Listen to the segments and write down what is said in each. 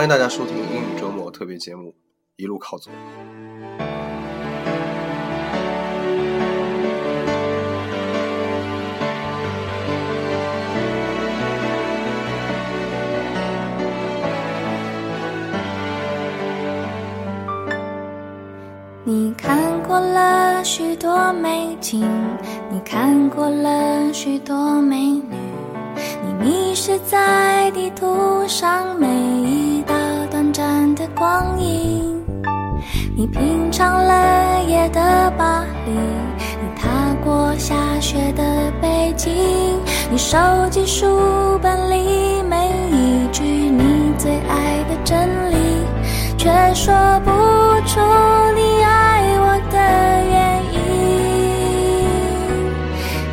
欢迎大家收听英语周末特别节目《一路靠左》。你看过了许多美景，你看过了许多美女，你迷失在地图上每一光影。你品尝了夜的巴黎，你踏过下雪的北京，你收集书本里每一句你最爱的真理，却说不出你爱我的原因，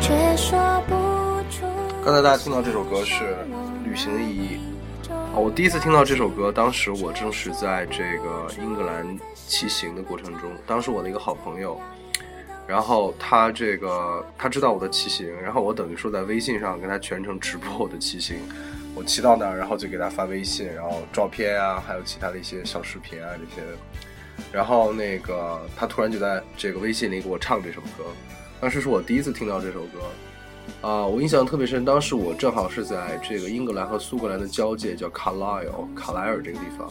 却说不出。刚才大家听到这首歌是《旅行的意义》，我第一次听到这首歌，当时我正是在这个英格兰骑行的过程中，当时我的一个好朋友，然后他这个他知道我的骑行，然后我等于说在微信上跟他全程直播我的骑行，我骑到那儿，然后就给他发微信，然后照片啊，还有其他的一些小视频啊这些，然后那个他突然就在这个微信里给我唱这首歌，当时是我第一次听到这首歌。啊，我印象特别深，当时我正好是在这个英格兰和苏格兰的交界，叫卡莱尔卡莱尔这个地方。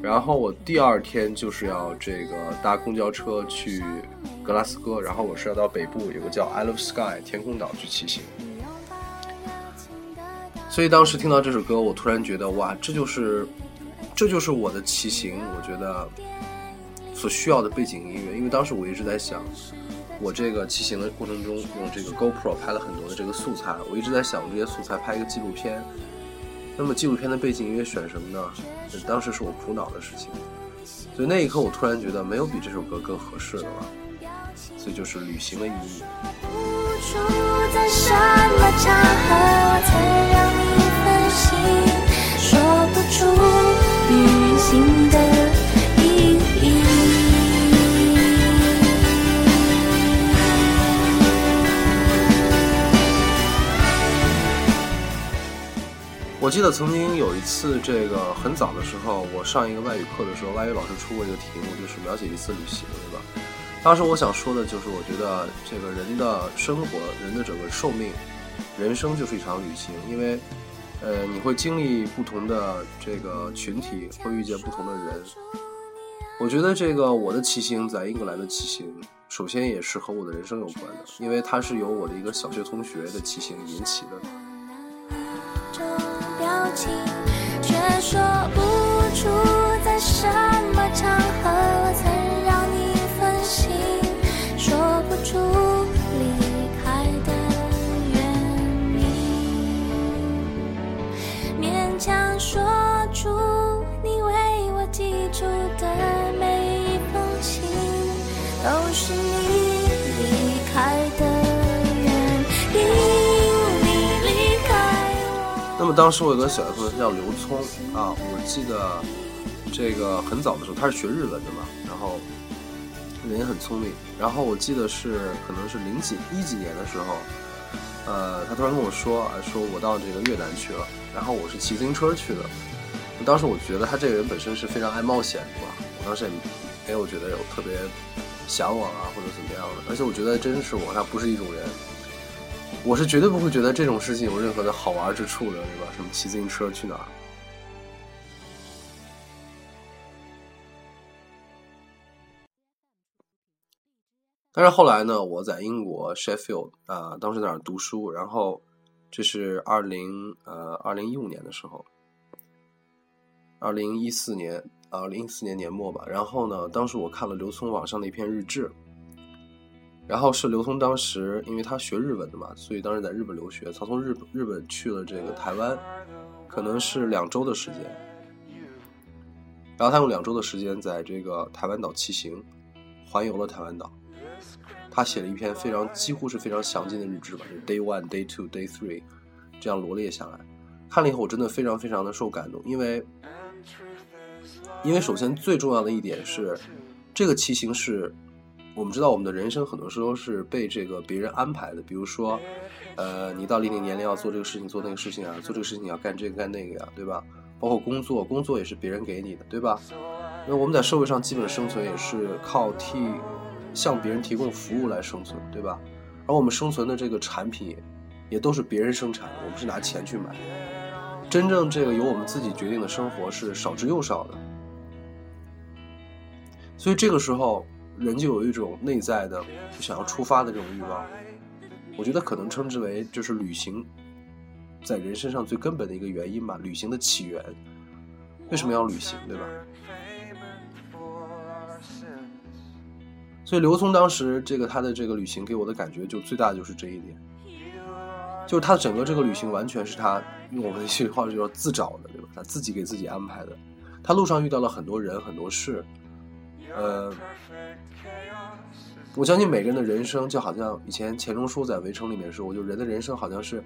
然后我第二天就是要这个搭公交车去格拉斯哥，然后我是要到北部有个叫 Isle of Sky 天空岛去骑行。所以当时听到这首歌，我突然觉得哇，这就是这就是我的骑行，我觉得所需要的背景音乐。因为当时我一直在想。我这个骑行的过程中，用这个 GoPro 拍了很多的这个素材，我一直在想这些素材拍一个纪录片。那么纪录片的背景音乐选什么呢？当时是我苦恼的事情。所以那一刻，我突然觉得没有比这首歌更合适的了。所以就是旅行的意义。我记得曾经有一次，这个很早的时候，我上一个外语课的时候，外语老师出过一个题目，就是描写一次旅行，对吧？当时我想说的就是，我觉得这个人的生活，人的整个寿命，人生就是一场旅行，因为，呃，你会经历不同的这个群体，会遇见不同的人。我觉得这个我的骑行在英格兰的骑行，首先也是和我的人生有关的，因为它是由我的一个小学同学的骑行引起的。却说不出在什当时我有个小学同学叫刘聪啊，我记得这个很早的时候他是学日文的嘛，然后人也很聪明，然后我记得是可能是零几一几年的时候，呃，他突然跟我说啊，说我到这个越南去了，然后我是骑自行车去的，当时我觉得他这个人本身是非常爱冒险的嘛，我当时也没有觉得有特别向往啊或者怎么样的，而且我觉得真是我他不是一种人。我是绝对不会觉得这种事情有任何的好玩之处的，对吧？什么骑自行车去哪儿？但是后来呢，我在英国 Sheffield 啊、当时在那儿读书，然后这是二零呃二零一五年的时候，二零一四年二零一四年年末吧。然后呢，当时我看了刘聪网上的一篇日志，然后是刘聪当时因为他学日文的嘛，所以当时在日本留学，他从日本日本去了这个台湾，可能是两周的时间。然后他用两周的时间在这个台湾岛骑行，环游了台湾岛。他写了一篇非常几乎是非常详尽的日志吧，就 day one、day two、day three 这样罗列下来。看了以后，我真的非常非常的受感动，因为因为首先最重要的一点是，这个骑行是我们知道我们的人生很多时候是被这个别人安排的，比如说，呃，你到了一定年龄要做这个事情做那个事情啊，做这个事情要干这个干那个呀，对吧？包括工作，工作也是别人给你的，对吧？因为我们在社会上基本生存也是靠替向别人提供服务来生存，对吧？而我们生存的这个产品也都是别人生产的，我们是拿钱去买。真正这个由我们自己决定的生活是少之又少的。所以这个时候，人就有一种内在的就想要出发的这种欲望。我觉得可能称之为就是旅行，在人身上最根本的一个原因吧，旅行的起源。为什么要旅行，对吧？所以刘聪当时这个他的这个旅行给我的感觉就最大的就是这一点，就是他整个这个旅行完全是他用我们一句话就叫自找的，对吧？他自己给自己安排的。他路上遇到了很多人很多事，呃，我相信每个人的人生就好像以前钱钟书在《围城》里面说，我就人的人生好像是，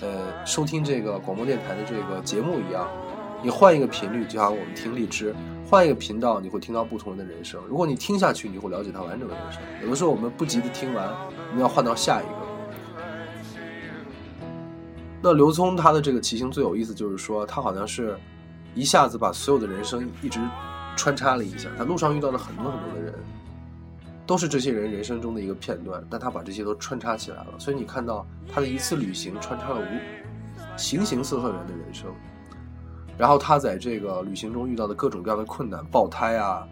呃，收听这个广播电台的这个节目一样，你换一个频率，就像我们听荔枝。换一个频道，你会听到不同人的人生。如果你听下去，你会了解他完整的人生。有的时候我们不急着听完，我们要换到下一个。那刘聪他的这个骑行最有意思，就是说他好像是一下子把所有的人生一直穿插了一下。他路上遇到了很多很多的人，都是这些人人生中的一个片段，但他把这些都穿插起来了。所以你看到他的一次旅行穿插了无形形色色人的人生。然后他在这个旅行中遇到的各种各样的困难，爆胎啊，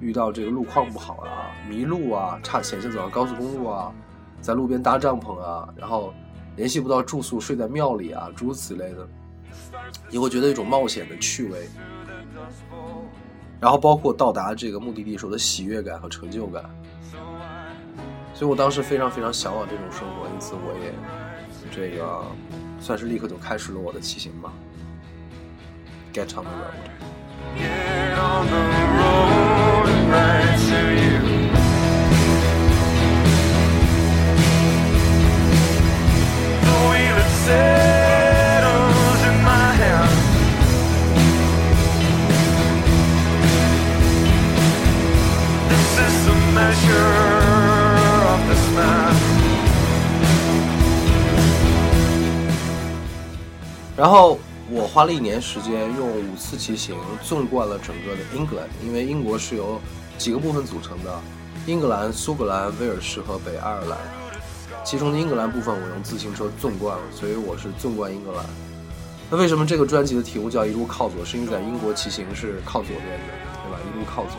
遇到这个路况不好啊，迷路啊，差险些走上高速公路啊，在路边搭帐篷啊，然后联系不到住宿，睡在庙里啊，诸如此类的，你会觉得一种冒险的趣味。然后包括到达这个目的地时候的喜悦感和成就感，所以我当时非常非常向往这种生活，因此我也这个算是立刻就开始了我的骑行吧。get on the road. Get on the road and 然后我花了一年时间，用五次骑行纵贯了整个的英格兰，因为英国是由几个部分组成的：英格兰、苏格兰、威尔士和北爱尔兰。其中的英格兰部分，我用自行车纵贯了，所以我是纵贯英格兰。那为什么这个专辑的题目叫“一路靠左”？是因为在英国骑行是靠左边的，对吧？一路靠左。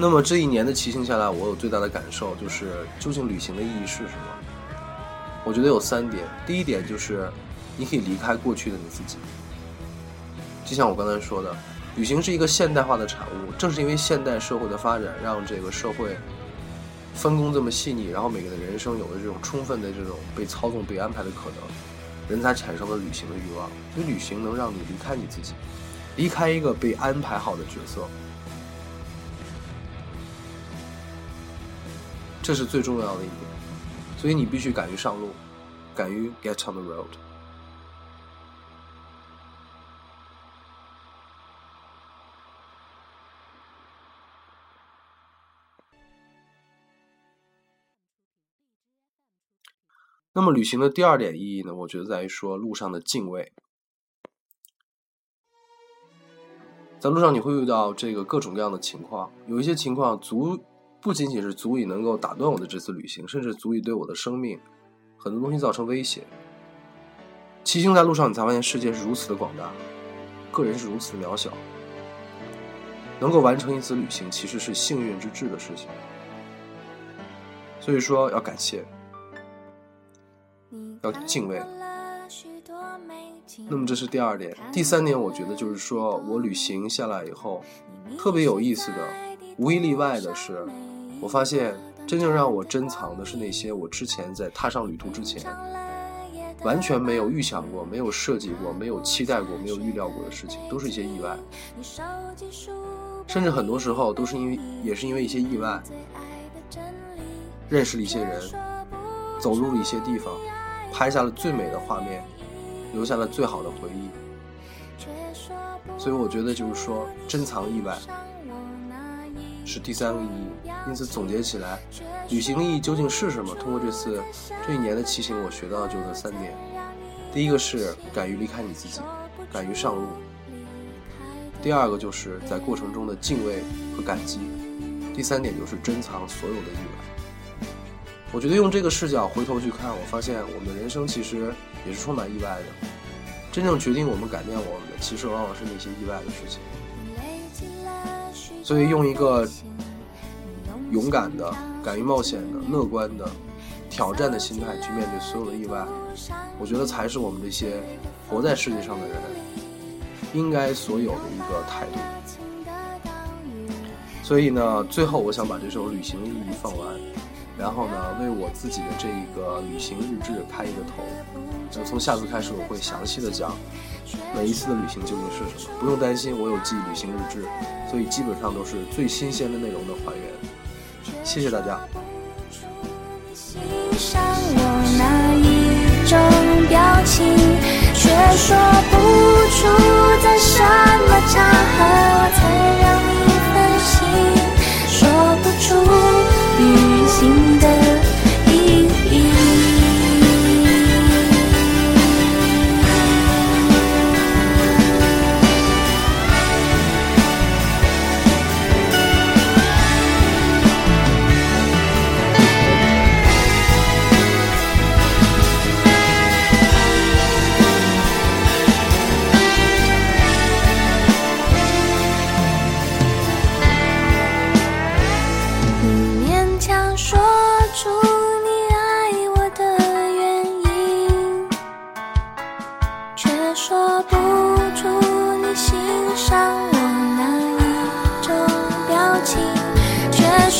那么这一年的骑行下来，我有最大的感受就是，究竟旅行的意义是什么？我觉得有三点。第一点就是，你可以离开过去的你自己。就像我刚才说的，旅行是一个现代化的产物。正是因为现代社会的发展，让这个社会分工这么细腻，然后每个人的人生有了这种充分的这种被操纵、被安排的可能，人才产生了旅行的欲望。所以，旅行能让你离开你自己，离开一个被安排好的角色。这是最重要的一点，所以你必须敢于上路，敢于 get on the road。那么旅行的第二点意义呢？我觉得在于说路上的敬畏，在路上你会遇到这个各种各样的情况，有一些情况足。不仅仅是足以能够打断我的这次旅行，甚至足以对我的生命很多东西造成威胁。骑行在路上，你才发现世界是如此的广大，个人是如此的渺小。能够完成一次旅行，其实是幸运之至的事情。所以说，要感谢，要敬畏。那么这是第二点，第三点，我觉得就是说我旅行下来以后，特别有意思的，无一例外的是。我发现，真正让我珍藏的是那些我之前在踏上旅途之前，完全没有预想过、没有设计过、没有期待过、没有预料过的事情，都是一些意外。甚至很多时候都是因为，也是因为一些意外，认识了一些人，走入了一些地方，拍下了最美的画面，留下了最好的回忆。所以我觉得，就是说，珍藏意外。是第三个意义。因此总结起来，旅行的意义究竟是什么？通过这次这一年的骑行，我学到就这三点：第一个是敢于离开你自己，敢于上路；第二个就是在过程中的敬畏和感激；第三点就是珍藏所有的意外。我觉得用这个视角回头去看，我发现我们的人生其实也是充满意外的。真正决定我们改变我们的，其实往往是那些意外的事情。所以，用一个勇敢的、敢于冒险的、乐观的、挑战的心态去面对所有的意外，我觉得才是我们这些活在世界上的人应该所有的一个态度。所以呢，最后我想把这首《旅行日记》放完。然后呢，为我自己的这一个旅行日志开一个头。那从下次开始，我会详细的讲每一次的旅行究竟是什么。不用担心，我有记旅行日志，所以基本上都是最新鲜的内容的还原。谢谢大家。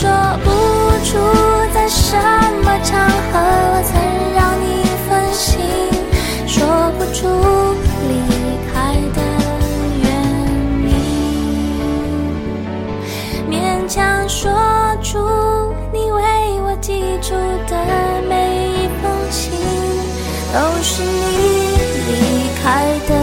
说不出在什么场合我曾让你分心说不出离开的原因勉强说出你为我寄出的每一封信都是你离开的